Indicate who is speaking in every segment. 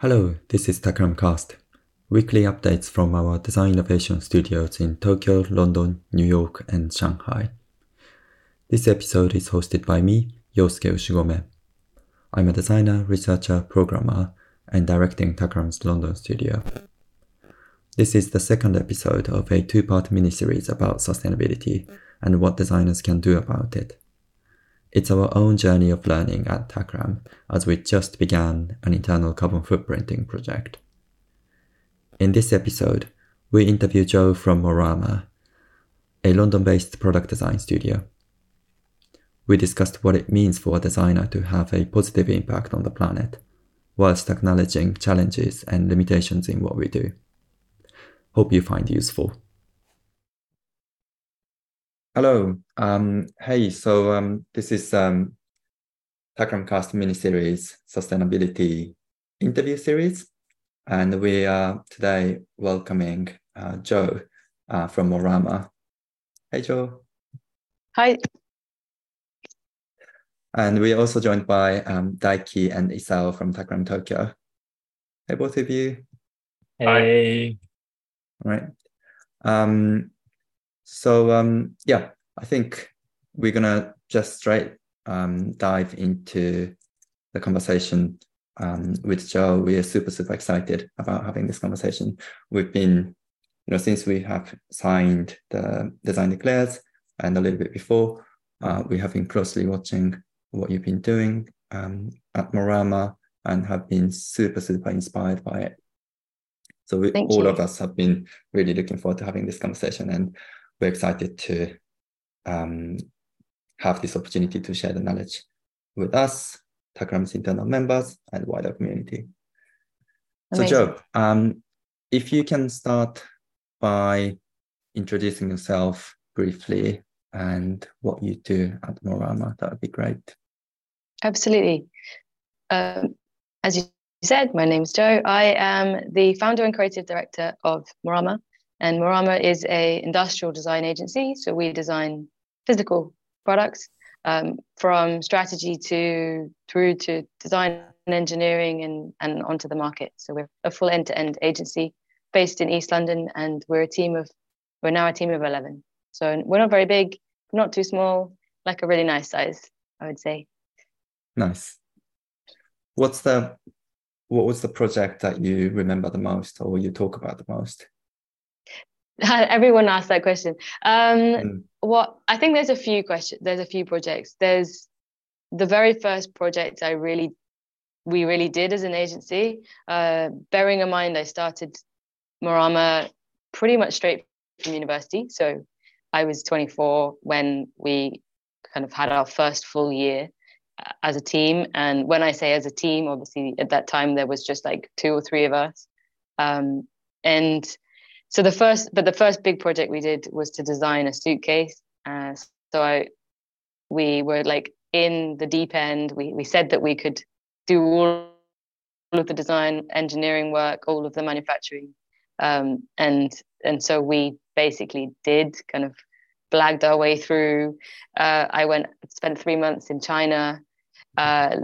Speaker 1: Hello, this is Takram Cast. Weekly updates from our design innovation studios in Tokyo, London, New York, and Shanghai. This episode is hosted by me, Yosuke Ushigome. I'm a designer, researcher, programmer, and directing Takram's London studio. This is the second episode of a two part miniseries about sustainability and what designers can do about it. It's our own journey of learning at Takram as we just began an internal carbon footprinting project. In this episode, we interview Jo from Morrama, a London based product design studio. We discussed what it means for a designer to have a positive impact on the planet, whilst acknowledging challenges and limitations in what we do. Hope you find useful. Hello. Um, hey, so um, this is um, Takramcast mini-series sustainability interview series. And we are today welcoming uh, Jo uh, from Morrama. Hey, Jo.
Speaker 2: Hi.
Speaker 1: And we're also joined by um, Daiki and Isao from Takram Tokyo. Hey, both of you.
Speaker 3: Hey.
Speaker 1: All right. Um, so um, yeah, I think we're gonna just straight um, dive into the conversation um, with Jo. We are super super excited about having this conversation. We've been, you know, since we have signed the design declares and a little bit before, uh, we have been closely watching what you've been doing um, at Morrama and have been super super inspired by it. So we, all
Speaker 2: you.
Speaker 1: of us have been really looking forward to having this conversation and we're excited to um, have this opportunity to share the knowledge with us, Takram's internal members, and wider community.
Speaker 2: Amazing.
Speaker 1: So, Jo, um, if you can start by introducing yourself briefly and what you do at Morrama, that would be great.
Speaker 2: Absolutely. Um, as you said, my name is Jo. I am the founder and creative director of Morrama, and Morrama is a industrial design agency. So we design physical products um, from strategy to through to design and engineering and, and onto the market. So we're a full end-to-end agency based in East London and we're a team of we're now a team of 11. So we're not very big, not too small, like a really nice size, I would say.
Speaker 1: Nice. What's the what was the project that you remember the most or you talk about the most?
Speaker 2: Everyone asks that question. Um,
Speaker 1: Mm.
Speaker 2: What I think there's a few questions. There's a few projects. There's the very first project I really, we really did as an agency. Uh, bearing in mind, I started Morrama pretty much straight from university. So I was 24 when we kind of had our first full year uh, as a team. And when I say as a team, obviously at that time there was just like two or three of us. Um, and so the first but the first big project we did was to design a suitcase. Uh, so I, we were like in the deep end. We, we said that we could do all of the design engineering work all of the manufacturing. Um, and and so we basically did kind of blagged our way through. Uh, i went spent three months in china uh,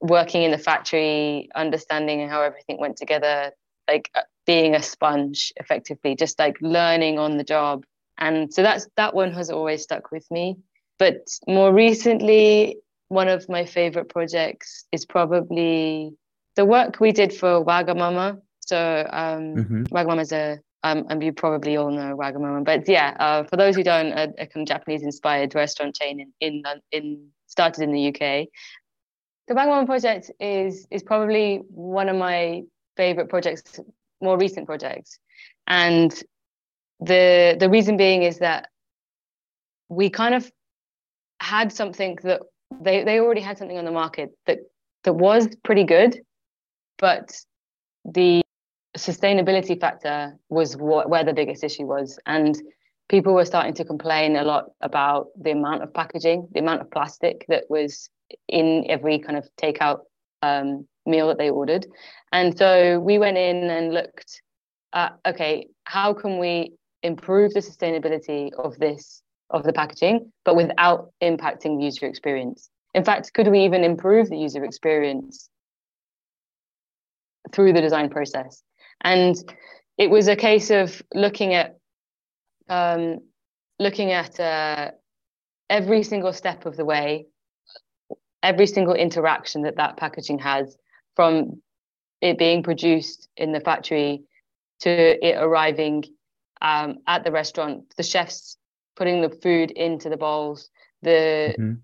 Speaker 2: working in the factory understanding how everything went together. Like uh, being a sponge effectively just like learning on the job and so that's that one has always stuck with me but more recently one of my favorite projects is probably the work we did for wagamama so um
Speaker 1: Mhm.
Speaker 2: wagamama is a um, and you probably all know Wagamama, but yeah, uh, for those who don't, a, a kind of Japanese-inspired restaurant chain in, in in started in the UK. The Wagamama project is is probably one of my favorite projects more recent projects. And the the reason being is that we kind of had something that they they already had something on the market that that was pretty good but the sustainability factor was what, where the biggest issue was. And people were starting to complain a lot about the amount of packaging the amount of plastic that was in every kind of takeout um, meal that they ordered and so we went in and looked at okay how can we improve the sustainability of this of the packaging but without impacting the user experience in fact could we even improve the user experience through the design process. And it was a case of looking at um, looking at uh, every single step of the way, every single interaction that that packaging has, from it being produced in the factory to it arriving um, at the restaurant, the chefs putting the food into the bowls, the mm-hmm.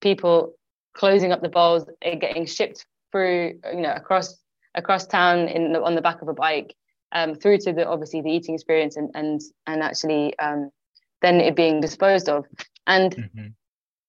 Speaker 2: people closing up the bowls, it getting shipped through, you know, across across town in on the back of a bike, um, through to the obviously the eating experience and and and actually um, then it being disposed of. And mm-hmm.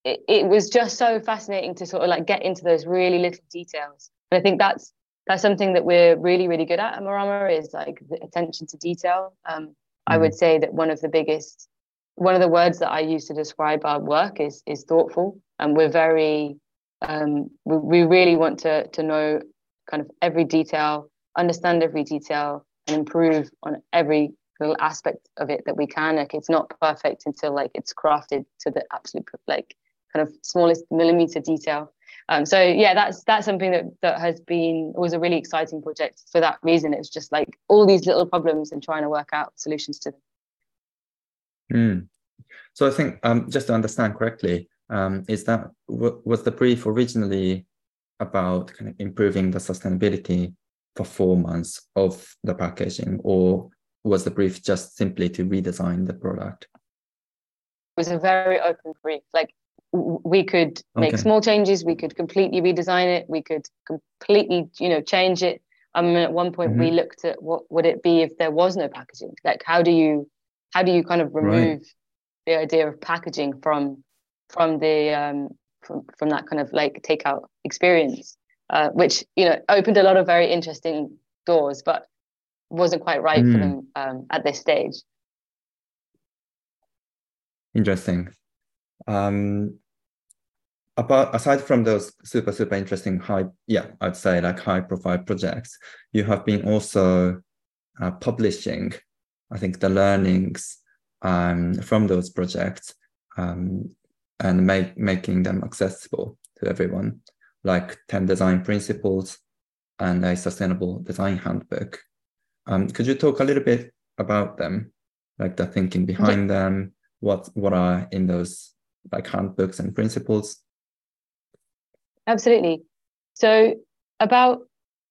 Speaker 2: it, it was just so fascinating to sort of like get into those really little details. And I think that's that's something that we're really really good at at Morrama is like the attention to detail. Um, mm-hmm. I would say that one of the biggest one of the words that I use to describe our work is is thoughtful, and we're very um, we, we really want to to know kind of every detail, understand every detail, and improve on every little aspect of it that we can. Like it's not perfect until like it's crafted to the absolute like kind of smallest millimeter detail. Um, so yeah, that's that's something that that has been was a really exciting project for that reason. It's just like all these little problems and trying to work out solutions to them.
Speaker 1: Mm. So I think um, just to understand correctly, um, is that was the brief originally about kind of improving the sustainability performance of the packaging, or was the brief just simply to redesign the product?
Speaker 2: It was a very open brief. Like we could make okay. small changes, we could completely redesign it, we could completely, you know, change it. I mean, at one point mm-hmm. we looked at what would it be if there was no packaging? Like, how do you, how do you kind of remove right. the idea of packaging from, from the, um, from, from that kind of like takeout experience, uh, which you know opened a lot of very interesting doors, but wasn't quite right mm. for hmm. them um, at this stage.
Speaker 1: Interesting. Um, about aside from those super super interesting high, yeah, I'd say like high profile projects, you have been also uh, publishing, I think, the learnings um, from those projects um, and make, making them accessible to everyone, like 10 design principles and a sustainable design handbook. Um, could you talk a little bit about them, like the thinking behind them? What what are in those like handbooks and principles?
Speaker 2: Absolutely. So about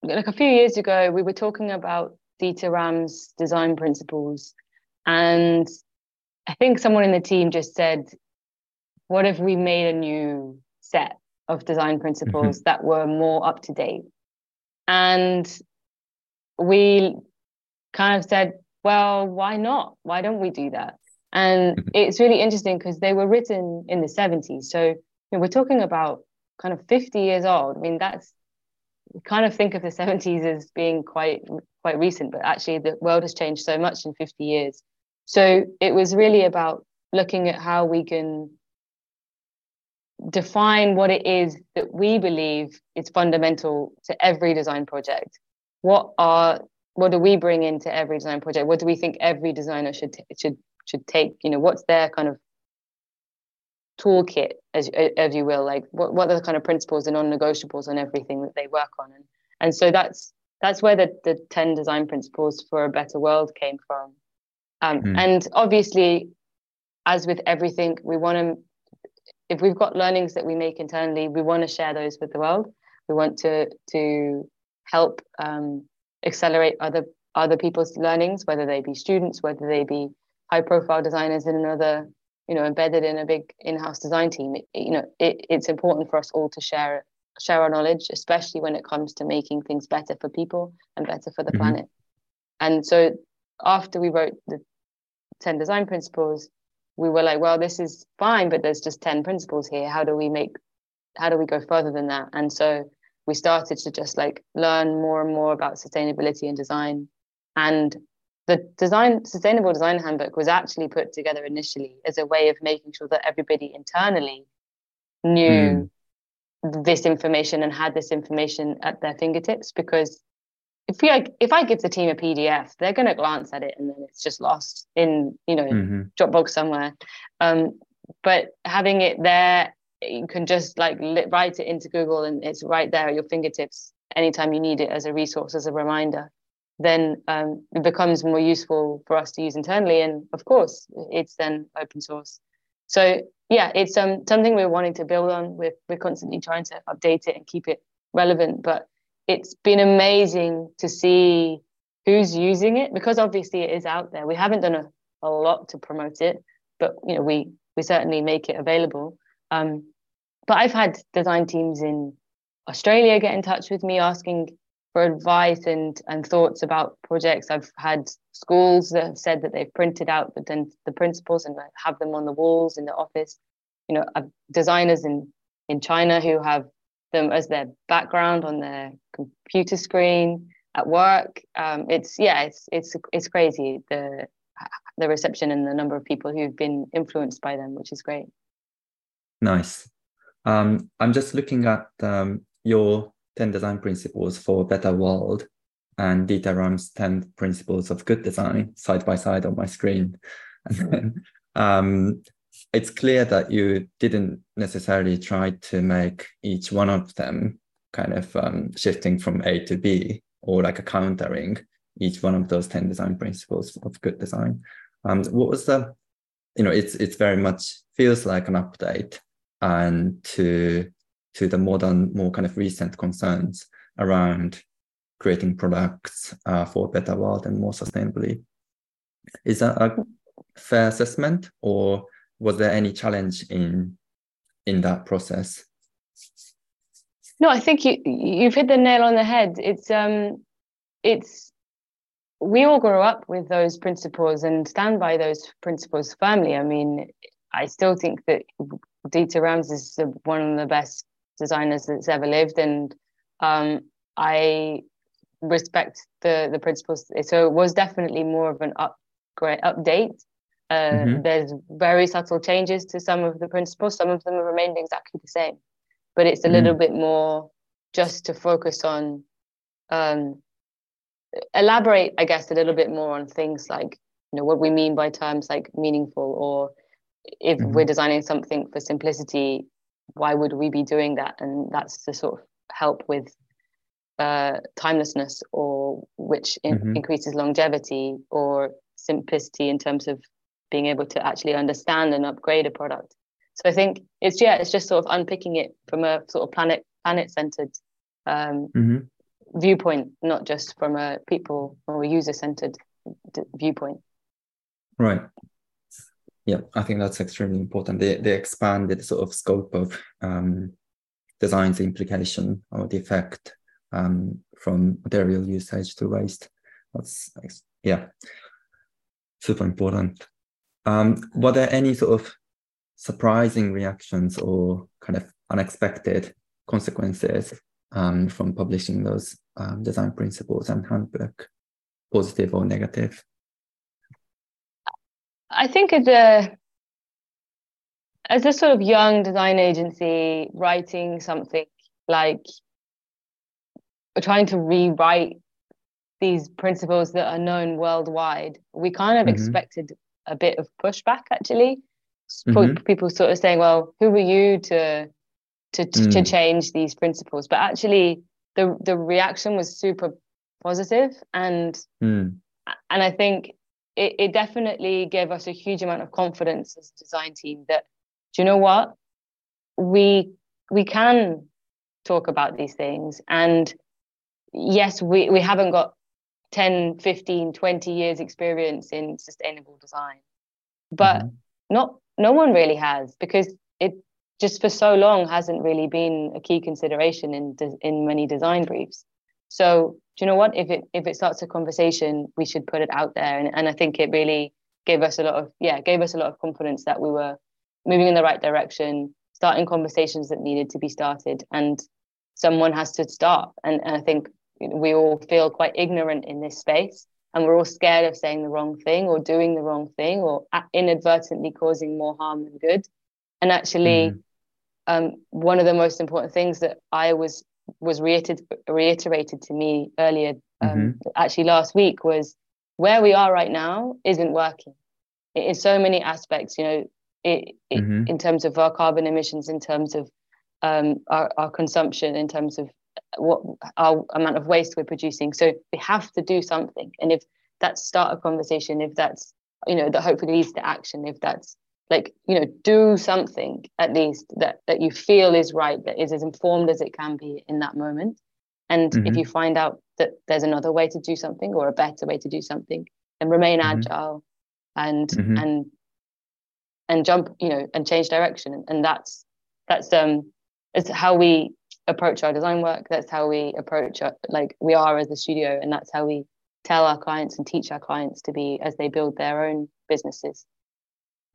Speaker 2: like a few years ago, we were talking about Dieter Rams' design principles, and I think someone in the team just said, "What if we made a new set of design principles mm-hmm. that were more up to date?" And we kind of said, well, why not? Why don't we do that? And mm-hmm. it's really interesting because they were written in the 70s. So you know, we're talking about kind of 50 years old. I mean, that's kind of think of the 70s as being quite quite recent, but actually the world has changed so much in 50 years. So it was really about looking at how we can define what it is that we believe is fundamental to every design project. What are what do we bring into every design project? What do we think every designer should should should take? You know, what's their kind of toolkit, as as you will, like what what are the kind of principles and non-negotiables on everything that they work on, and and so that's that's where the the ten design principles for a better world came from, um, mm. and obviously, as with everything, we want to. If we've got learnings that we make internally, we want to share those with the world. We want to to help um, accelerate other other people's learnings, whether they be students, whether they be high profile designers in another, you know, embedded in a big in-house design team. It, you know, it, it's important for us all to share share our knowledge, especially when it comes to making things better for people and better for the mm-hmm. planet. And so after we wrote the 10 design principles, we were like, well, this is fine, but there's just 10 principles here. How do we make how do we go further than that? And so we started to just like learn more and more about sustainability and design. And the design sustainable design handbook was actually put together initially as a way of making sure that everybody internally knew mm. this information and had this information at their fingertips because if we if I give the team a PDF, they're going to glance at it and then it's just lost in you know mm-hmm. Dropbox somewhere. Um, but having it there you can just like write it into Google and it's right there at your fingertips anytime you need it as a resource, as a reminder, then um, it becomes more useful for us to use internally. And of course, it's then open source. So yeah, it's um, something we're wanting to build on. We're, we're constantly trying to update it and keep it relevant. But it's been amazing to see who's using it because obviously it is out there. We haven't done a, a lot to promote it, but you know we we certainly make it available. Um, but I've had design teams in Australia get in touch with me asking for advice and and thoughts about projects. I've had schools that have said that they've printed out the, the principles and have them on the walls in the office. You know, designers in in China who have them as their background on their computer screen at work. Um, it's yeah, it's it's it's crazy the the reception and the number of people who've been influenced by them, which is great.
Speaker 1: Nice. Um, I'm just looking at um, your 10 design principles for a better world and Dieter Rams' 10 principles of good design side by side on my screen. And um, it's clear that you didn't necessarily try to make each one of them kind of um, shifting from A to B or like a countering each one of those 10 design principles of good design. Um, what was the, you know, it's it's very much feels like an update and to to the modern, more kind of recent concerns around creating products uh, for a better world and more sustainably. Is that a fair assessment, or was there any challenge in in that process?
Speaker 2: No, I think you you've hit the nail on the head. It's um, it's we all grow up with those principles and stand by those principles firmly. I mean, I still think that Dieter Rams is one of the best designers that's ever lived, and um, I respect the the principles. So it was definitely more of an upgrade update. Uh, mm-hmm. There's very subtle changes to some of the principles. Some of them have remained exactly the same, but it's a mm. little bit more just to focus on um, elaborate, I guess, a little bit more on things like you know what we mean by terms like meaningful, or if mm-hmm. we're designing something for simplicity, why would we be doing that? And that's to sort of help with uh, timelessness, or which in- mm-hmm. increases longevity, or simplicity in terms of being able to actually understand and upgrade a product. So I think it's yeah, it's just sort of unpicking it from a sort of planet planet centered um, mm-hmm. viewpoint, not just from a people or user centered d- viewpoint.
Speaker 1: Right. Yeah, I think that's extremely important. The the expanded sort of scope of um, design's implication or the effect um, from material usage to waste. That's yeah, super important. Um, were there any sort of surprising reactions or kind of unexpected consequences um, from publishing those um, design principles and handbook, positive or negative?
Speaker 2: I think as a as a sort of young design agency writing something like trying to rewrite these principles that are known worldwide, we kind of mm-hmm. expected a bit of pushback actually. Mm-hmm. People sort of saying, "Well, who are you to to mm. to change these principles?" But actually, the the reaction was super positive, and mm. and I think it, it definitely gave us a huge amount of confidence as a design team that do you know what? We we can talk about these things. And yes we we haven't got 10 15 20 years experience in sustainable design but mm-hmm. not no one really has because it just for so long hasn't really been a key consideration in in many design briefs. So do you know what? If it if it starts a conversation, we should put it out there. And, and I think it really gave us a lot of yeah, gave us a lot of confidence that we were moving in the right direction, starting conversations that needed to be started, and someone has to start. And, and I think we all feel quite ignorant in this space, and we're all scared of saying the wrong thing or doing the wrong thing or inadvertently causing more harm than good. And actually, mm. um, one of the most important things that I was was reiterated reiterated to me earlier, um, mm-hmm. actually last week, was where we are right now isn't working. In so many aspects, you know, it, it mm-hmm. in terms of our carbon emissions, in terms of um, our, our consumption, in terms of what our amount of waste we're producing so we have to do something and if that's start a conversation if that's you know that hopefully leads to action if that's like you know do something at least that that you feel is right that is as informed as it can be in that moment and mm-hmm. if you find out that there's another way to do something or a better way to do something then remain mm-hmm. agile and mm-hmm. and and jump you know and change direction and that's that's um it's how we approach our design work that's how we approach our, like we are as a studio and that's how we tell our clients and teach our clients to be as they build their own businesses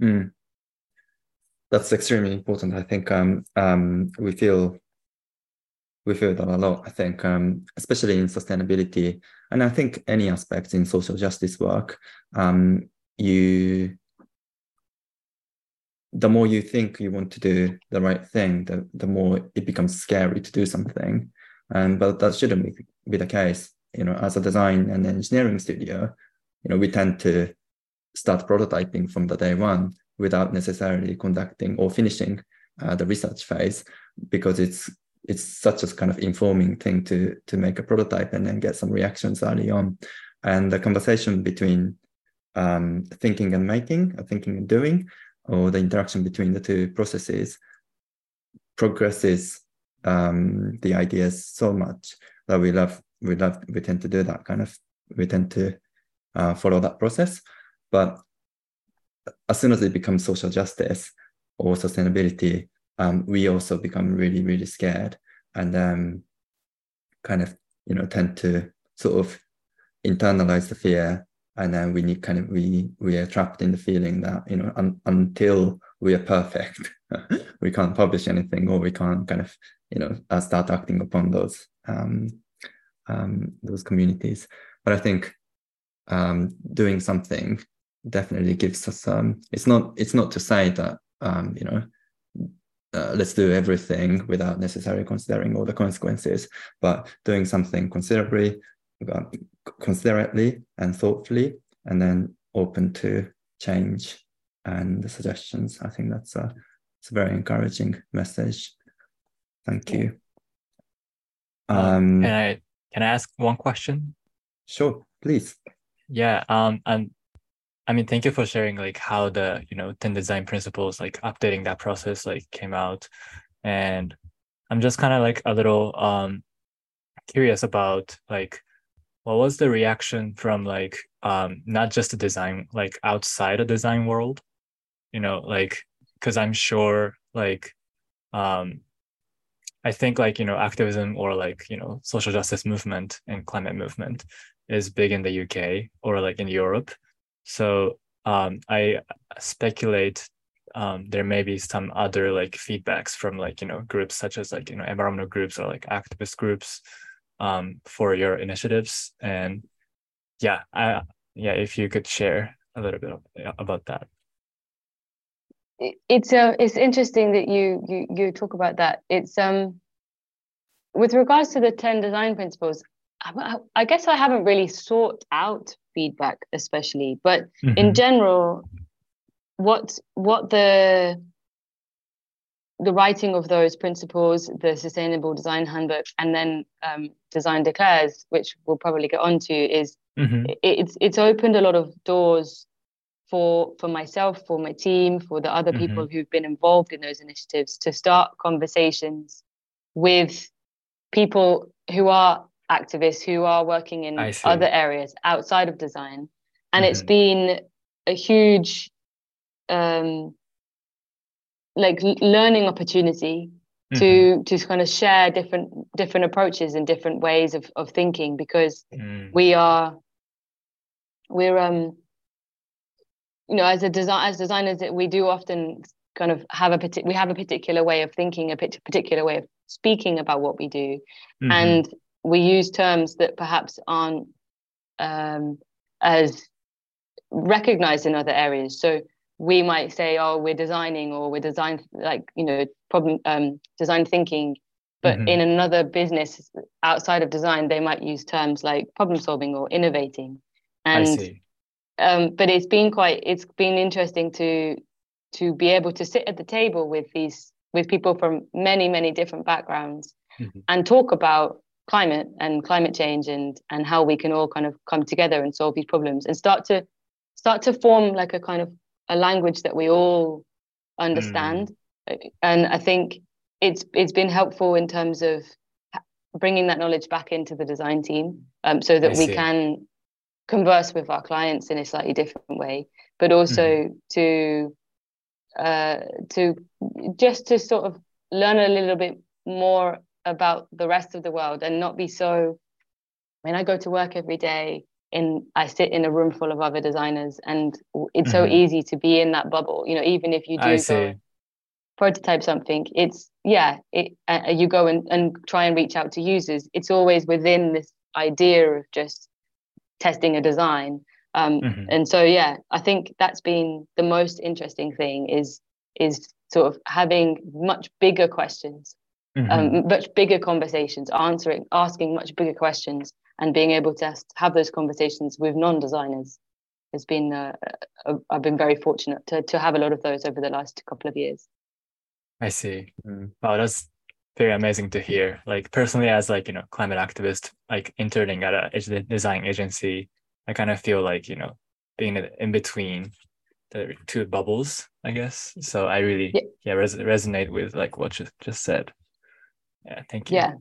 Speaker 1: mm. That's extremely important i think um, um, we feel we feel that a lot i think um, especially in sustainability and i think any aspects in social justice work um, you the more you think you want to do the right thing, the, the more it becomes scary to do something. And but that shouldn't be, be the case. You know, as a design and engineering studio, you know, we tend to start prototyping from the day one without necessarily conducting or finishing uh, the research phase because it's it's such a kind of informing thing to to make a prototype and then get some reactions early on. And the conversation between um, thinking and making, or thinking and doing, or the interaction between the two processes progresses um, the ideas so much that we love we love we tend to do that kind of we tend to uh, follow that process but as soon as it becomes social justice or sustainability um, we also become really really scared and um, kind of you know tend to sort of internalize the fear. And then we need kind of we we are trapped in the feeling that you know un, until we are perfect we can't publish anything or we can't kind of you know uh, start acting upon those um, um, those communities. But i think um, doing something definitely gives us um it's not it's not to say that um you know uh, let's do everything without necessarily considering all the consequences but doing something considerably considerately and thoughtfully, and then open to change and the suggestions. I think that's a it's a very encouraging message. Thank you.
Speaker 3: Um, um, can I can I ask one question?
Speaker 1: Sure, please.
Speaker 3: Yeah. Um. And I mean, thank you for sharing like how the you know ten design principles like updating that process like came out, and I'm just kind of like a little um curious about like what was the reaction from like um not just the design like outside the design world? You know like because i'm sure like um i think like you know activism or like you know social justice movement and climate movement is big in the uk or like in europe so um i speculate um, there may be some other like feedbacks from like you know groups such as like you know environmental groups or like activist groups um, for your initiatives. And yeah, I, yeah, if you could share a little bit about that.
Speaker 2: It's uh, it's interesting that you you you talk about that. It's um with regards to the 10 design principles, I, I guess I haven't really sought out feedback especially, but mm-hmm. in general, what what the the writing of those principles, the sustainable design handbook, and then um, design declares, which we'll probably get onto, is mm-hmm. it, it's it's opened a lot of doors for for myself, for my team, for the other mm-hmm. people who've been involved in those initiatives to start conversations with people who are activists who are working in other areas outside of design, and mm-hmm. it's been a huge um, like learning opportunity mm-hmm. to to kind of share different different approaches and different ways of of thinking because mm. we are we're um you know as a design as designers we do often kind of have a particular we have a particular way of thinking a particular way of speaking about what we do mm-hmm. and we use terms that perhaps aren't um, as recognized in other areas so we might say, oh, we're designing or we're design like, you know, problem um, design thinking. But mm-hmm. in another business outside of design, they might use terms like problem solving or innovating. And um, but it's been quite it's been interesting to to be able to sit at the table with these with people from many, many different backgrounds mm-hmm. and talk about climate and climate change and and how we can all kind of come together and solve these problems and start to start to form like a kind of a language that we all understand mm. and i think it's it's been helpful in terms of bringing that knowledge back into the design team um, so that we can converse with our clients in a slightly different way but also mm. to uh, to just to sort of learn a little bit more about the rest of the world and not be so when I go to work every day in I sit in a room full of other designers and it's mm-hmm. so easy to be in that bubble you know even if you do go prototype something it's yeah it, uh, you go and, and try and reach out to users it's always within this idea of just testing a design um, mm-hmm. and so yeah i think that's been the most interesting thing is is sort of having much bigger questions mm-hmm. um, much bigger conversations, answering, asking much bigger questions, and being able to have those conversations with non-designers has been. Uh, uh, I've been very fortunate to to have a lot of those over the last couple of years.
Speaker 3: I see. Mm. Wow, that's very amazing to hear. Like personally, as like you know, climate activist, like interning at a design agency, I kind of feel like you know, being in between the two bubbles, I guess. So I really yeah, yeah res- resonate with like what you just said. Yeah, thank you.
Speaker 2: Yeah.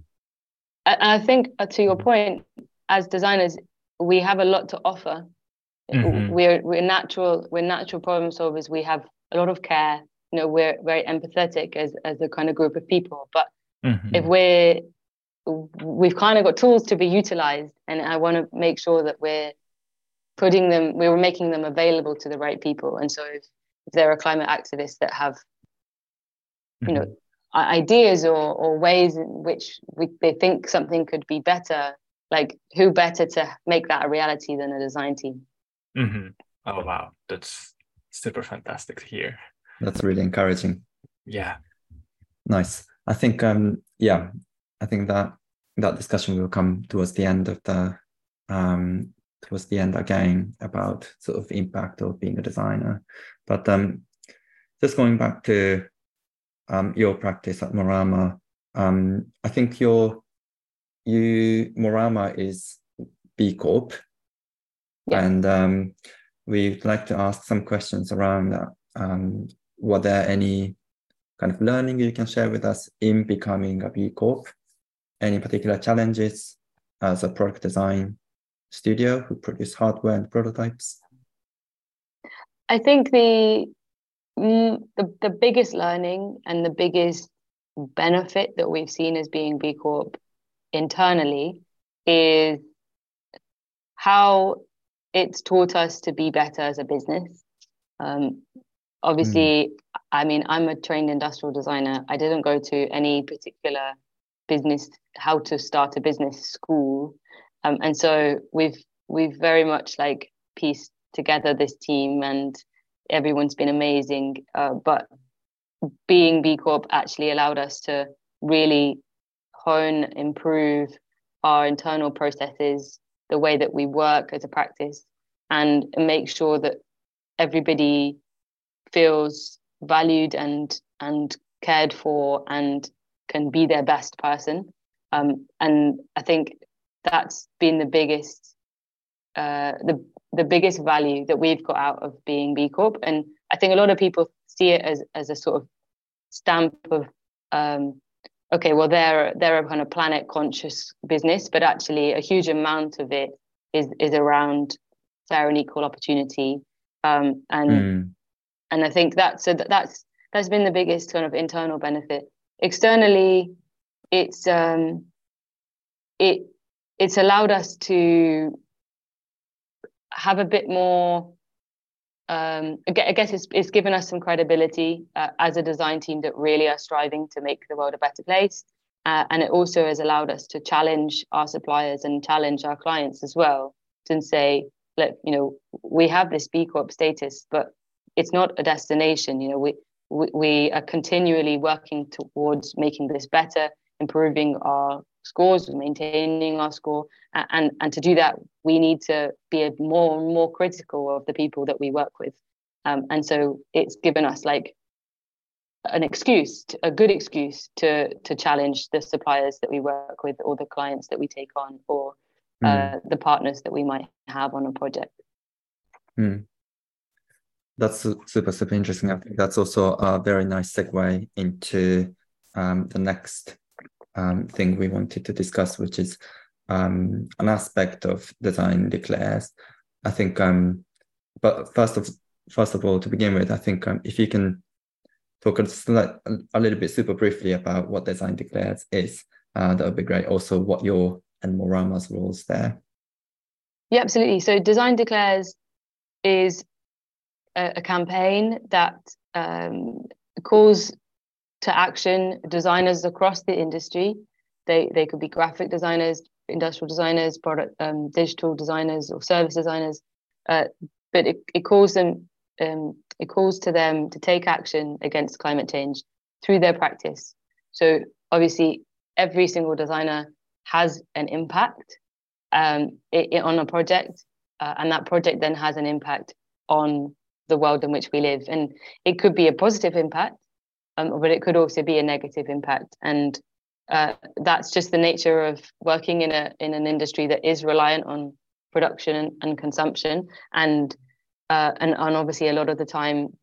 Speaker 2: And I think uh, to your mm-hmm. point, as designers, we have a lot to offer. Mm-hmm. We're we're natural we're natural problem solvers. We have a lot of care. You know, we're very empathetic as as a kind of group of people. But mm-hmm. if we're we've kind of got tools to be utilized, and I want to make sure that we're putting them, we were making them available to the right people. And so if, if there are climate activists that have, you know, mm-hmm ideas or, or ways in which we, they think something could be better. Like who better to make that a reality than a design team?
Speaker 3: Mm-hmm. oh wow. That's super fantastic to hear.
Speaker 1: That's really encouraging.
Speaker 3: Yeah.
Speaker 1: Nice. I think um yeah i think that that discussion will come towards the end of the um towards the end again about sort of impact of being a designer. But um just going back to um, your practice at Morrama. Um, I think your you Morrama is B Corp, yeah. and um, we'd like to ask some questions around that. Um, were there any kind of learning you can share with us in becoming a B Corp? Any particular challenges as a product design studio who produce hardware and prototypes?
Speaker 2: I think the Mm, the, the biggest learning and the biggest benefit that we've seen as being B Corp internally is how it's taught us to be better as a business. Um, obviously, mm. I mean, I'm a trained industrial designer. I didn't go to any particular business, how to start a business school. Um, and so we've we've very much like pieced together this team and everyone's been amazing. Uh, but being B Corp actually allowed us to really hone, improve our internal processes, the way that we work as a practice, and make sure that everybody feels valued and and cared for and can be their best person. Um, and I think that's been the biggest uh, the the biggest value that we've got out of being B Corp. And I think a lot of people see it as as a sort of stamp of um, okay, well they're they're a kind of planet conscious business, but actually a huge amount of it is is around fair and equal opportunity. Um, and mm. and I think that's so that's that's been the biggest kind of internal benefit. Externally, it's um, it it's allowed us to have a bit more um, I guess it's, it's given us some credibility uh, as a design team that really are striving to make the world a better place. Uh, and it also has allowed us to challenge our suppliers and challenge our clients as well to say, look, you know, we have this B Corp status, but it's not a destination. You know, we, we, we are continually working towards making this better, improving our scores, maintaining our score. And, and to do that, we need to be more and more critical of the people that we work with. Um, and so it's given us like an excuse, a good excuse to to challenge the suppliers that we work with, or the clients that we take on, or mm. uh, the partners that we might have on a project.
Speaker 1: Mm. That's super super interesting. I think that's also a very nice segue into um, the next um, thing we wanted to discuss, which is um, an aspect of design declares. I think, um, but first of first of all, to begin with, I think um, if you can talk a, a little bit super briefly about what design declares is, uh, that would be great. Also, what your and Morrama's roles there.
Speaker 2: Yeah, absolutely. So, design declares is a, a campaign that um, calls to action designers across the industry. They they could be graphic designers, industrial designers, product um, digital designers, or service designers. Uh, but it, it calls them um, it calls to them to take action against climate change through their practice. So obviously, every single designer has an impact um, it, it, on a project, uh, and that project then has an impact on the world in which we live. And it could be a positive impact, um, but it could also be a negative impact. And uh, that's just the nature of working in a in an industry that is reliant on production and, and consumption. And, uh, and and obviously, a lot of the time,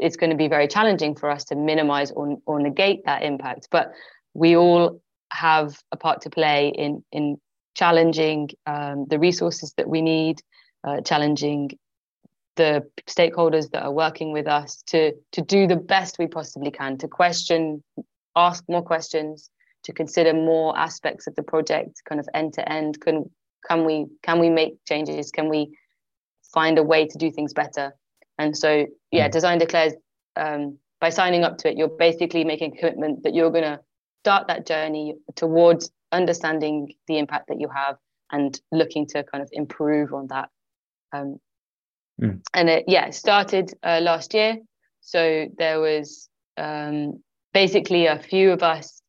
Speaker 2: it's going to be very challenging for us to minimize or, or negate that impact. But we all have a part to play in in challenging um, the resources that we need, uh, challenging the stakeholders that are working with us to to do the best we possibly can to question ask more questions to consider more aspects of the project kind of end to end. Can can we can we make changes? Can we find a way to do things better? And so yeah mm. design declares um, by signing up to it you're basically making a commitment that you're going to start that journey towards understanding the impact that you have and looking to kind of improve on that um, Mm. And it, yeah, it started uh, last year. So there was um, basically a few of us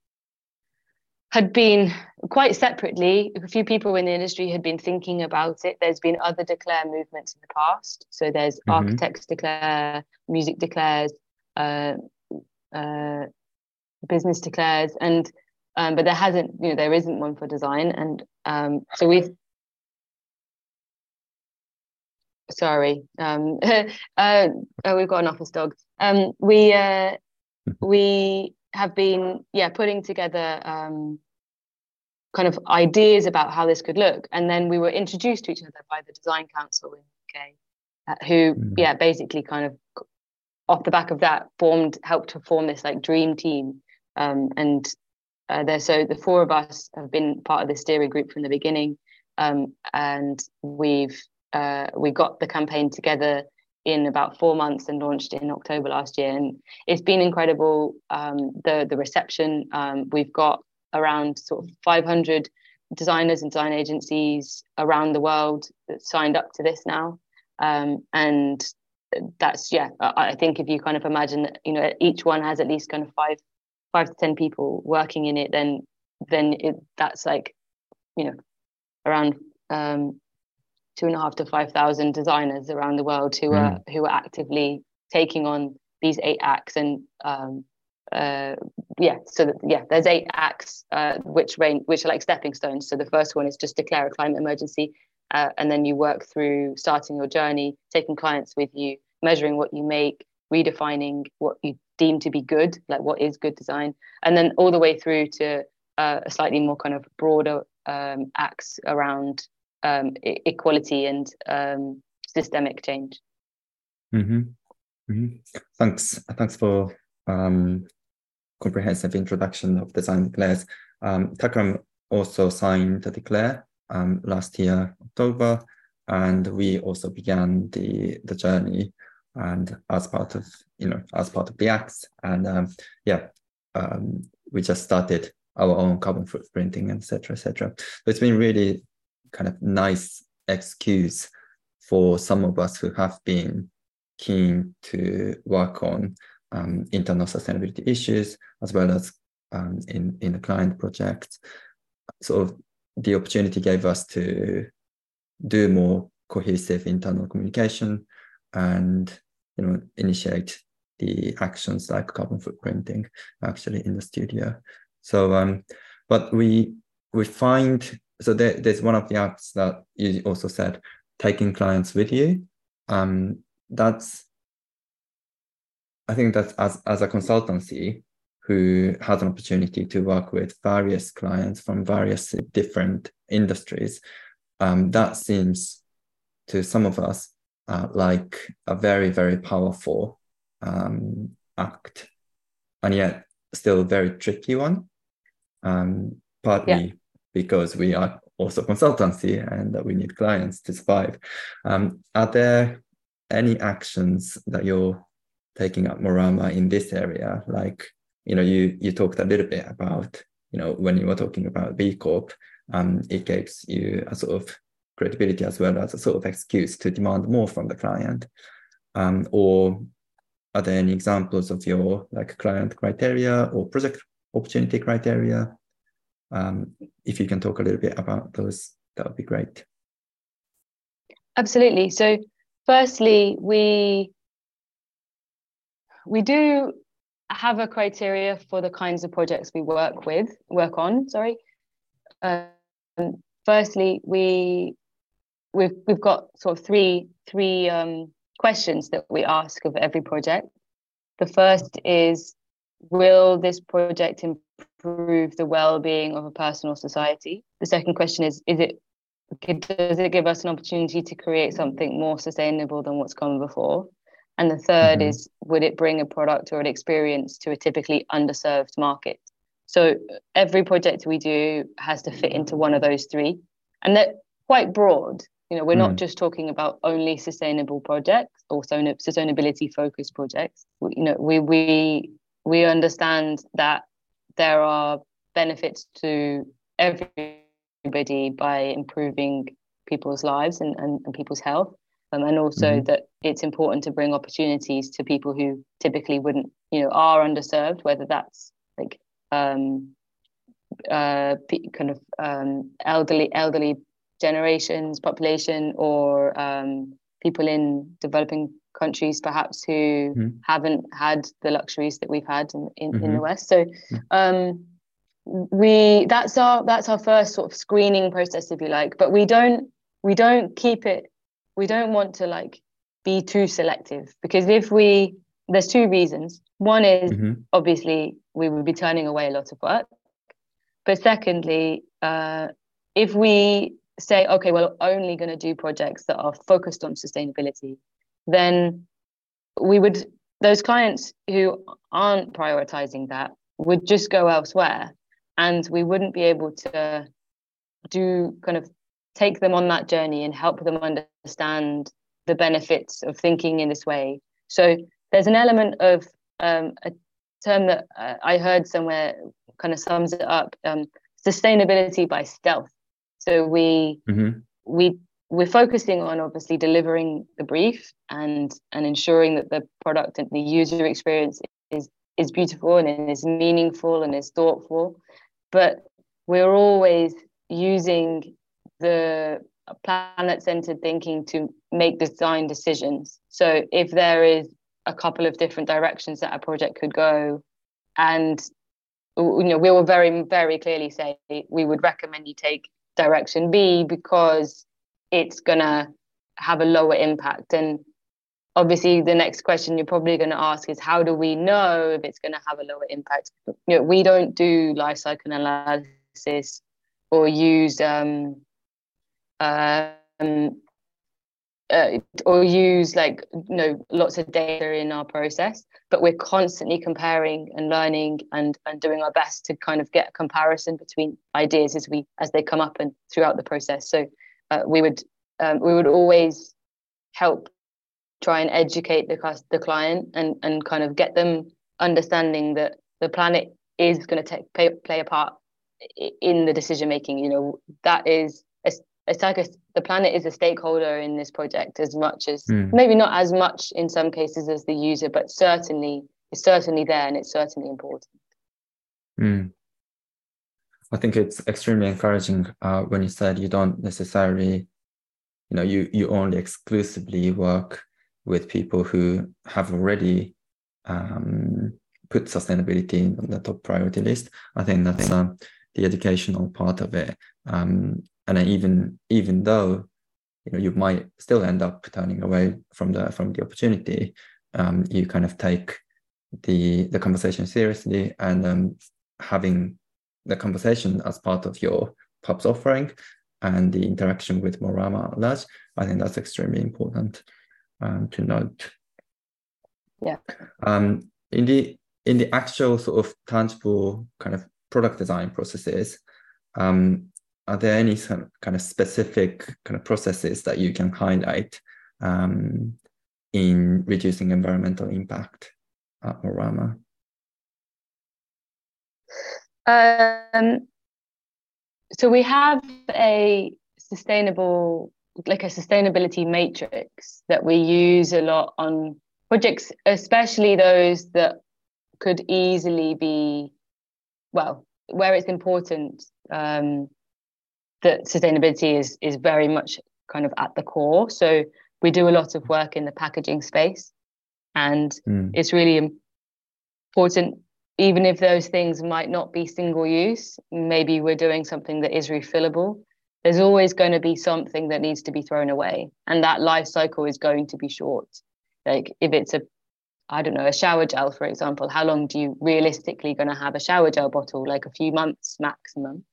Speaker 2: had been quite separately, a few people in the industry had been thinking about it. There's been other declare movements in the past. So there's mm-hmm. architects declare, music declares, uh, uh, business declares, and um, but there hasn't, you know, there isn't one for design. And um, so we've sorry. Um uh, oh, we've got an office dog. Um we uh we have been yeah putting together um kind of ideas about how this could look. And then we were introduced to each other by the design council in the UK uh, who mm. yeah basically kind of off the back of that formed helped to form this like dream team. Um and uh, there so the four of us have been part of the steering group from the beginning. Um, and we've uh, we got the campaign together in about four months and launched in October last year. And it's been incredible. Um, the the reception um, we've got around sort of 500 designers and design agencies around the world that signed up to this now. Um, and that's yeah. I, I think if you kind of imagine that you know each one has at least kind of five five to ten people working in it, then then it, that's like you know around um, two and a half to five thousand designers around the world who mm. are who are actively taking on these eight acts and um, uh, yeah so that, yeah there's eight acts uh, which range which are like stepping stones so the first one is just declare a climate emergency uh, and then you work through starting your journey taking clients with you measuring what you make redefining what you deem to be good like what is good design and then all the way through to uh, a slightly more kind of broader um, acts around um, equality and um, systemic change.
Speaker 1: Mm-hmm. Mm-hmm. Thanks. Thanks for um, comprehensive introduction of design declares. Um, Takram also signed the declare um, last year, October, and we also began the the journey and as part of you know as part of the acts and um, yeah um, we just started our own carbon footprinting etc etc so it's been really kind of nice excuse for some of us who have been keen to work on um, internal sustainability issues as well as um, in in the client projects. So the opportunity gave us to do more cohesive internal communication and you know initiate the actions like carbon footprinting actually in the studio. So, um, but we we find so there, there's one of the apps that you also said taking clients with you. Um, that's I think that as as a consultancy who has an opportunity to work with various clients from various different industries, um, that seems to some of us uh, like a very very powerful um, act, and yet still a very tricky one. Um, partly yeah. Because we are also consultancy and we need clients to survive. Um, are there any actions that you're taking at Morrama in this area? Like, you know, you you talked a little bit about, you know, when you were talking about B Corp, um, it gives you a sort of credibility as well as a sort of excuse to demand more from the client. Um, or are there any examples of your like client criteria or project opportunity criteria? Um, if you can talk a little bit about those, that would be great.
Speaker 2: Absolutely. So, firstly, we we do have a criteria for the kinds of projects we work with, work on. Sorry. Um, firstly, we we've we've got sort of three three um, questions that we ask of every project. The first is, will this project improve the well-being of a person or society? The second question is, is it does it give us an opportunity to create something more sustainable than what's come before? And the 3rd mm-hmm. is, would it bring a product or an experience to a typically underserved market? So every project we do has to fit into one of those three, and they're quite broad. You know, we're mm. not just talking about only sustainable projects or sustainability focused projects. We, you know, we we we understand that there are benefits to everybody by improving people's lives and, and, and people's health. Um, and also mm-hmm. that it's important to bring opportunities to people who typically wouldn't, you know, are underserved, whether that's like um, uh, kind of um, elderly elderly generations population or um, people in developing countries perhaps who mm-hmm. haven't had the luxuries that we've had in, in, mm-hmm. in the mm-hmm. west so mm-hmm. um, we that's our that's our first sort of screening process if you like but we don't we don't keep it we don't want to like be too selective because if we there's two reasons one is mm-hmm. obviously we would be turning away a lot of work but secondly uh, if we say, okay, well, only going to do projects that are focused on sustainability, then we would, those clients who aren't prioritizing that would just go elsewhere. And we wouldn't be able to do kind of take them on that journey and help them understand the benefits of thinking in this way. So there's an element of um, a term that uh, I heard somewhere kind of sums it up um, sustainability by stealth. So we mm-hmm. we we're focusing on obviously delivering the brief and and ensuring that the product and the user experience is is beautiful and is meaningful and is thoughtful. But we're always using the planet centered thinking to make design decisions. So if there is a couple of different directions that a project could go, and you know, we will very, very clearly say we would recommend you take direction B because it's going to have a lower impact. And obviously, the next question you're probably going to ask is how do we know if it's going to have a lower impact? You know, we don't do life cycle analysis or use um, um, uh, or use like you know lots of data in our process but we're constantly comparing and learning and and doing our best to kind of get a comparison between ideas as we as they come up and throughout the process. So uh, we would um, we would always help try and educate the the client and and kind of get them understanding that the planet is going to take play, play a part in the decision making. You know that is it's like a, the planet is a stakeholder in this project as much as mm. maybe not as much in some cases as the user, but certainly it's certainly there and it's certainly important.
Speaker 1: Mm. I think it's extremely encouraging uh, when you said you don't necessarily, you know, you you only exclusively work with people who have already um, put sustainability on the top priority list. I think that's uh, the educational part of it. Um, and even even though you know you might still end up turning away from the from the opportunity, um, you kind of take the the conversation seriously and um, having the conversation as part of your pub's offering and the interaction with Morrama at large, I think that's extremely important um, to note.
Speaker 2: Yeah.
Speaker 1: Um, in the in the actual sort of tangible kind of product design processes, um, are there any kind of specific kind of processes that you can highlight um, in reducing environmental impact at Morrama?
Speaker 2: Um, so we have a sustainable, like a sustainability matrix that we use a lot on projects, especially those that could easily be, well, where it's important um, that sustainability is is very much kind of at the core. So we do a lot of work in the packaging space, and mm. it's really important even if those things might not be single use, maybe we're doing something that is refillable. There's always going to be something that needs to be thrown away, and that life cycle is going to be short. Like if it's a, I don't know, a shower gel, for example, how long do you realistically going to have a shower gel bottle? Like a few months maximum.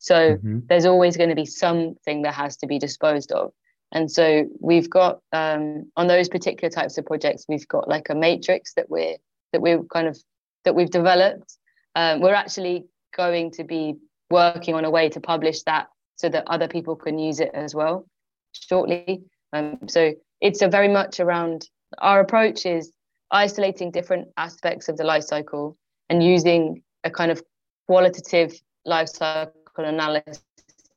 Speaker 2: So mm-hmm. there's always going to be something that has to be disposed of. And so we've got um, on those particular types of projects, we've got like a matrix that we're that we're kind of that we've developed. Um, we're actually going to be working on a way to publish that so that other people can use it as well shortly. Um, so it's a very much around our approach is isolating different aspects of the life cycle and using a kind of qualitative life cycle analysis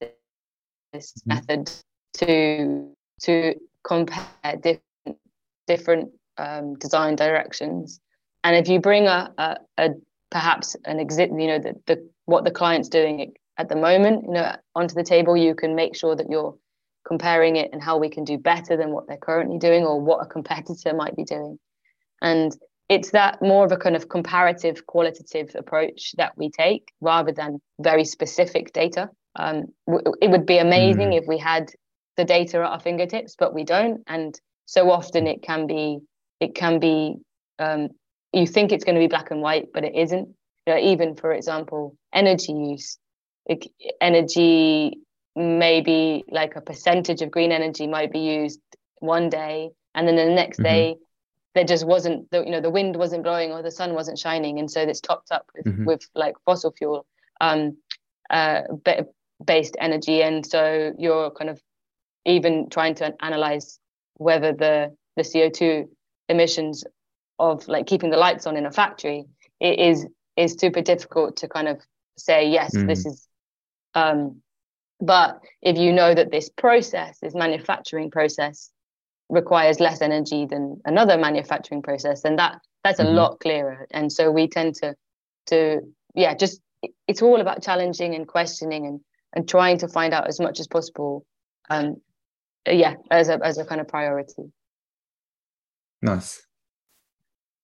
Speaker 2: mm-hmm. method to to compare different different um, design directions and if you bring a, a, a perhaps an exit, you know, the, the what the client's doing at the moment, you know, onto the table, you can make sure that you're comparing it and how we can do better than what they're currently doing or what a competitor might be doing. And it's that more of a kind of comparative qualitative approach that we take rather than very specific data. Um, w- it would be amazing mm. if we had the data at our fingertips, but we don't. And so often it can be it can be um, you think it's going to be black and white, but it isn't. You know, even for example, energy use, it, energy maybe like a percentage of green energy might be used one day, and then the next mm-hmm. day there just wasn't the you know the wind wasn't blowing or the sun wasn't shining, and so it's topped up with, mm-hmm. with like fossil fuel um, uh, based energy, and so you're kind of even trying to analyze whether the the CO2 emissions of like keeping the lights on in a factory it is is super difficult to kind of say yes mm. this is um but if you know that this process this manufacturing process requires less energy than another manufacturing process then that that's a mm-hmm. lot clearer and so we tend to to yeah just it's all about challenging and questioning and and trying to find out as much as possible um yeah as a as a kind of priority
Speaker 1: nice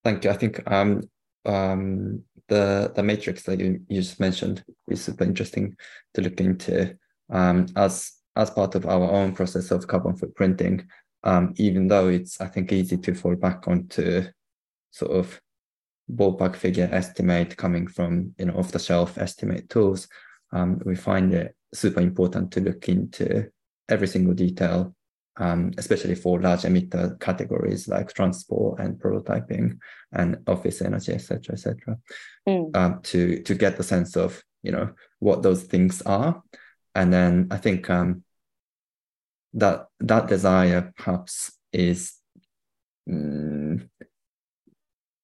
Speaker 1: Thank you. I think um, um, the the matrix that you, you just mentioned is super interesting to look into um, as as part of our own process of carbon footprinting. Um, even though it's I think easy to fall back onto sort of ballpark figure estimate coming from you know off the shelf estimate tools, um, we find it super important to look into every single detail um, especially for large emitter categories like transport and prototyping and office energy, etc., etc., mm. um, to to get the sense of you know what those things are, and then I think um, that that desire perhaps is mm,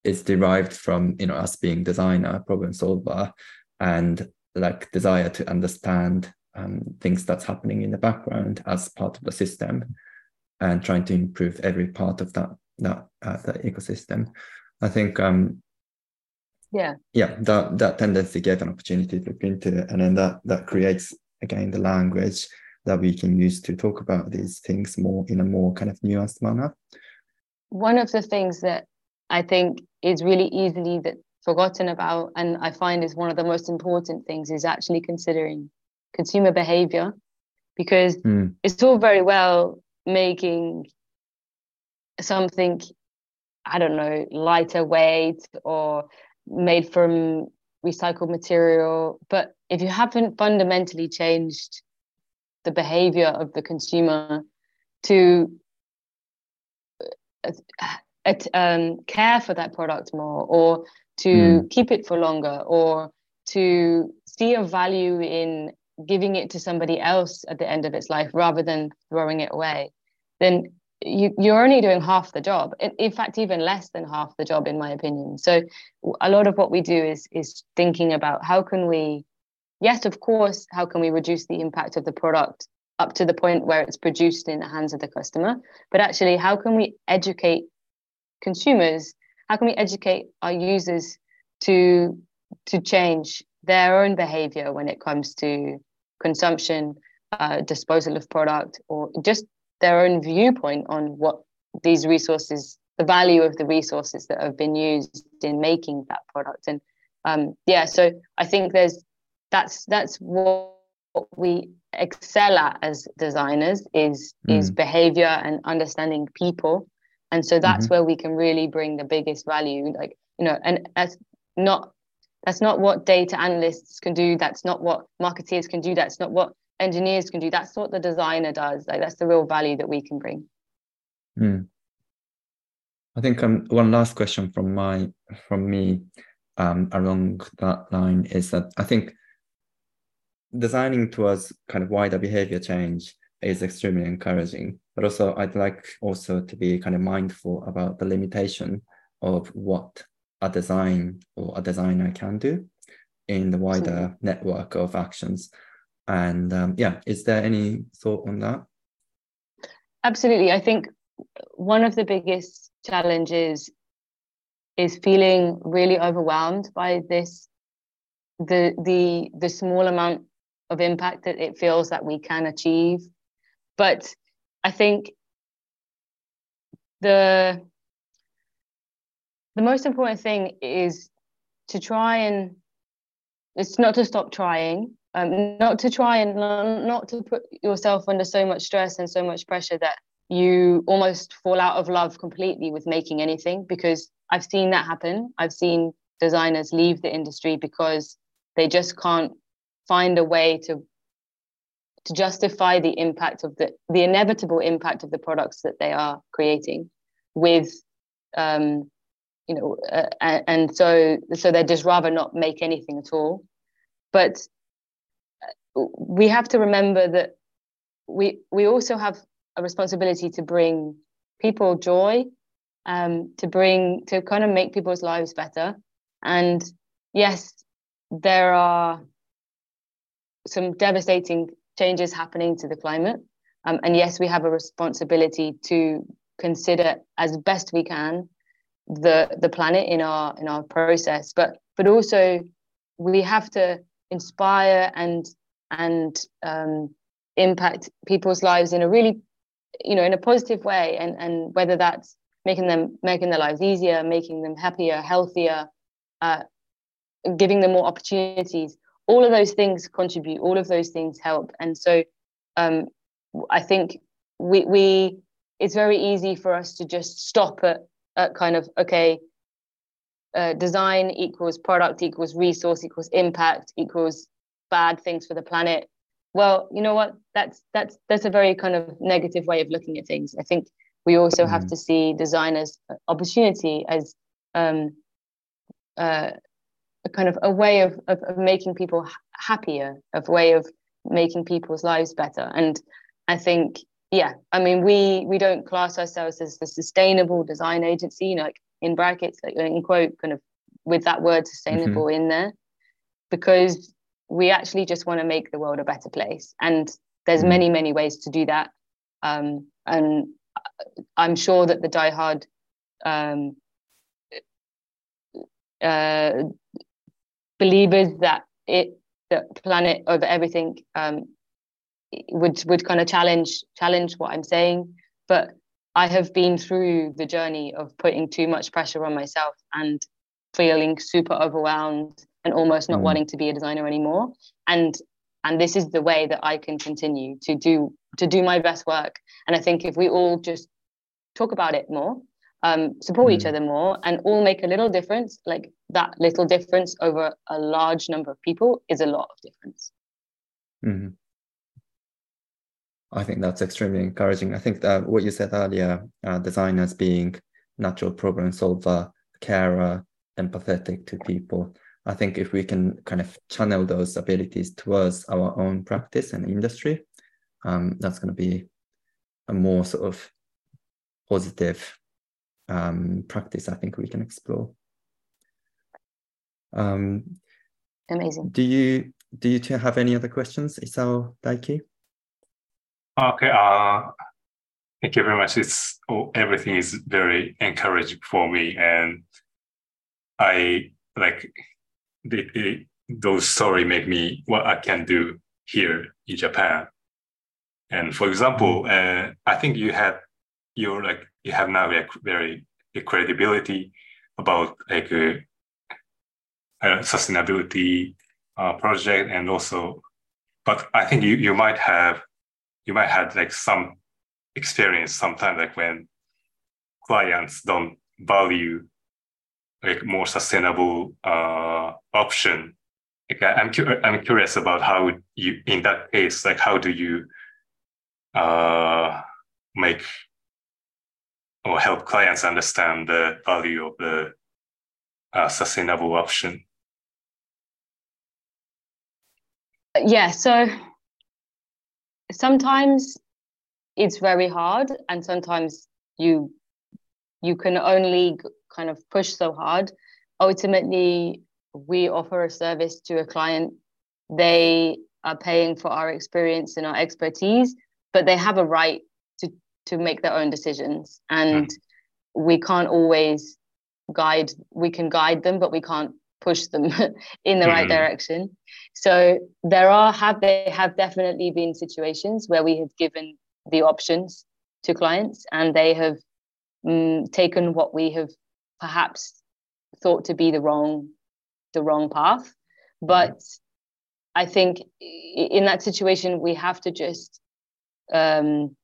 Speaker 1: is derived from you know us being designer, problem solver, and like desire to understand um, things that's happening in the background as part of the system and trying to improve every part of that that uh, that ecosystem. I think um,
Speaker 2: yeah
Speaker 1: yeah that that tendency gave an opportunity to look into it, and then that that creates again the language that we can use to talk about these things more in a more kind of nuanced manner.
Speaker 2: One of the things that I think is really easily that forgotten about and I find is one of the most important things is actually considering consumer behavior because mm. it's all very well making something I don't know lighter weight or made from recycled material but if you haven't fundamentally changed the behavior of the consumer to uh, um, care for that product more or to mm. keep it for longer or to see a value in giving it to somebody else at the end of its life rather than throwing it away then you, you're only doing half the job in, in fact even less than half the job in my opinion so a lot of what we do is is thinking about how can we yes of course how can we reduce the impact of the product up to the point where it's produced in the hands of the customer? But actually how can we educate consumers? How can we educate our users to to change their own behavior when it comes to consumption uh, disposal of product or just their own viewpoint on what these resources the value of the resources that have been used in making that product? And um, yeah so i think there's that's that's what we excel at as designers is mm. is behavior and understanding people and so that's mm-hmm. where we can really bring the biggest value like you know and that's not that's not what data analysts can do that's not what marketeers can do that's not what engineers can do that's what the designer does like that's the real value that we can bring
Speaker 1: mm. i think um, one last question from my from me um, along that line is that i think designing towards kind of wider behavior change is extremely encouraging. But also, I'd like also to be kind of mindful about the limitation of what a design or a designer can do in the wider network of actions. And um, yeah, is there any thought on that?
Speaker 2: Absolutely. I think one of the biggest challenges is feeling really overwhelmed by this the the the small amount of impact that it feels that we can achieve. But I think the the most important thing is to try and it's not to stop trying um, not to try and not to put yourself under so much stress and so much pressure that you almost fall out of love completely with making anything because i've seen that happen. I've seen designers leave the industry because they just can't find a way to to justify the impact of the the inevitable impact of the products that they are creating with um, you know uh, and, so so they'd just rather not make anything at all. But uh, we have to remember that we we also have a responsibility to bring people joy um, to bring to kind of make people's lives better. And yes there are some devastating changes happening to the climate. Um, and yes, we have a responsibility to consider as best we can the the planet in our in our process, but but also we have to inspire and and um, impact people's lives in a really you know in a positive way. And and whether that's making them making their lives easier making them happier healthier uh, giving them more opportunities all of those things contribute all of those things help. And so um, i think we we it's very easy for us to just stop at, at kind of okay uh, design equals product equals resource equals impact equals bad things for the planet. Well you know what? That's that's that's a very kind of negative way of looking at things. I think we also mm-hmm. have to see design as opportunity as um, uh, a kind of a way of, of, of making people happier, a way of making people's lives better. And I think, yeah, I mean, we we don't class ourselves as the sustainable design agency, you know, like in brackets, like in quote, kind of with that word sustainable mm-hmm. in there, because we actually just want to make the world a better place. And there's mm-hmm. many, many ways to do that. Um, and I'm sure that the diehard um, uh, believers that it the planet over everything um, would would kind of challenge challenge what I'm saying. But I have been through the journey of putting too much pressure on myself and feeling super overwhelmed and almost not mm. wanting to be a designer anymore. And and this is the way that I can continue to do to do my best work. And I think if we all just talk about it more, um, support mm. each other more, and all make a little difference, like that little difference over a large number of people is a lot of difference.
Speaker 1: Mm-hmm. I think that's extremely encouraging. I think that what you said earlier, uh, designers being natural problem solver, carer, empathetic to people. I think if we can kind of channel those abilities towards our own practice and industry, um, that's going to be a more sort of positive um, practice I think we can explore. Um,
Speaker 2: Amazing.
Speaker 1: Do you do you two have any other questions, Isao Daiki?
Speaker 4: Okay. Uh, thank you very much. It's oh, everything is very encouraging for me, and I like the, the, those story make me what I can do here in Japan. And for example, uh, I think you have you're like you have now like very credibility about like a, a sustainability uh, project and also, but I think you you might have you might have like some experience sometimes like when clients don't value like more sustainable uh, option. Like I'm, cu- I'm curious about how you in that case like how do you uh, make or help clients understand the value of the uh, sustainable option?
Speaker 2: Yeah so sometimes it's very hard and sometimes you you can only kind of push so hard. Ultimately we offer a service to a client. They are paying for our experience and our expertise but they have a right to make their own decisions and mm. we can't always guide we can guide them but we can't push them in the mm. right direction so there are have they have definitely been situations where we have given the options to clients and they have um, taken what we have perhaps thought to be the wrong the wrong path but i think in that situation we have to just um,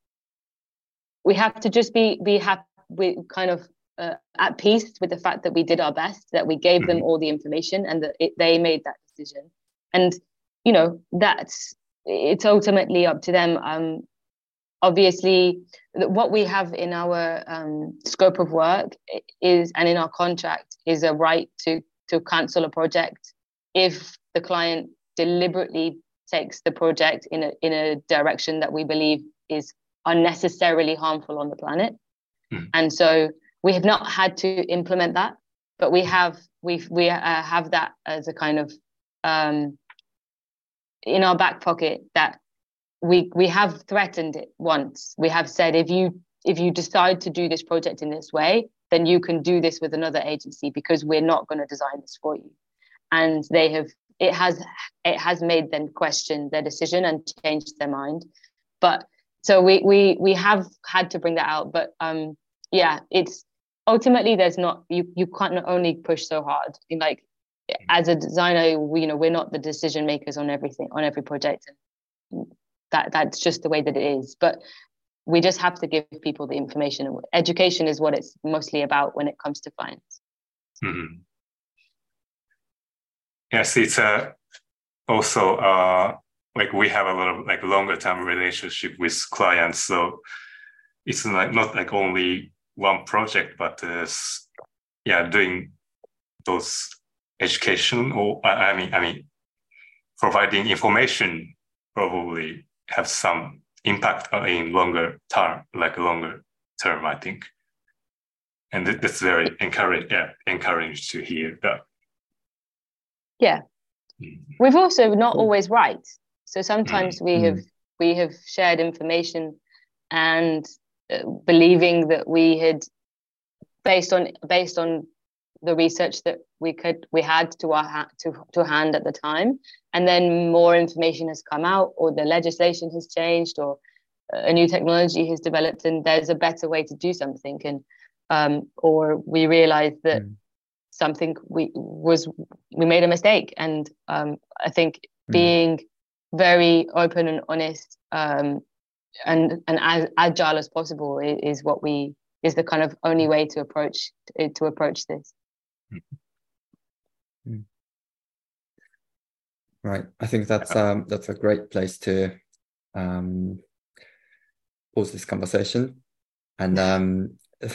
Speaker 2: we have to just be be happy with kind of uh, at peace with the fact that we did our best that we gave them mm-hmm. all the information and that it, they made that decision and you know that's it's ultimately up to them um, obviously what we have in our um, scope of work is and in our contract is a right to to cancel a project if the client deliberately takes the project in a in a direction that we believe is unnecessarily harmful on the planet mm. and so we have not had to implement that but we have we we uh, have that as a kind of um, in our back pocket that we we have threatened it once. We have said if you if you decide to do this project in this way, then you can do this with another agency because we're not going to design this for you. And they have it has it has made them question their decision and changed their mind. But so we we we have had to bring that out. But um yeah, it's ultimately there's not you you can't not only push so hard. In like as a designer, we, you know, we're not the decision makers on everything on every project that that's just the way that it is but we just have to give people the information education is what it's mostly about when it comes to clients
Speaker 4: mm-hmm. yes it's uh, also uh, like we have a lot of like longer term relationship with clients so it's like not like only one project but uh, yeah doing those education or i mean i mean providing information probably have some impact in longer term, like longer term, I think. And that's very encouraging, yeah, encouraging to hear that.
Speaker 2: Yeah. Mm. We've also not always right. So sometimes mm. we mm. have we have shared information and uh, believing that we had based on based on the research that we could we had to our ha- to, to hand at the time and then more information has come out or the legislation has changed or a new technology has developed and there's a better way to do something and um, or we realize that mm. something we was we made a mistake and um, i think mm. being very open and honest um, and and as agile as possible is, is, what we is the kind of only way to approach to approach this.
Speaker 1: Mm. right. I think that's um that's a great place to um pause this conversation. And um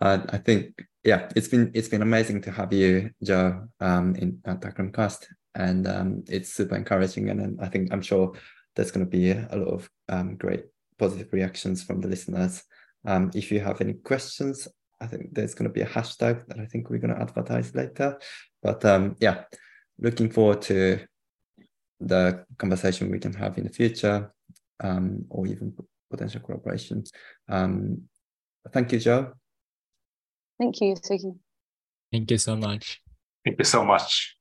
Speaker 1: I think yeah it's been it's been amazing to have you Jo um in at Cast and um, it's super encouraging. And I think I'm sure there's going to be a lot of um, great positive reactions from the listeners. Um, if you have any questions, I think there's going to be a hashtag that I think we're going to advertise later. But um, yeah, looking forward to the conversation we can have in the future um, or even potential collaborations. Um, thank you, Jo.
Speaker 2: Thank you, Suki.
Speaker 3: Thank you so much.
Speaker 4: Thank you so much.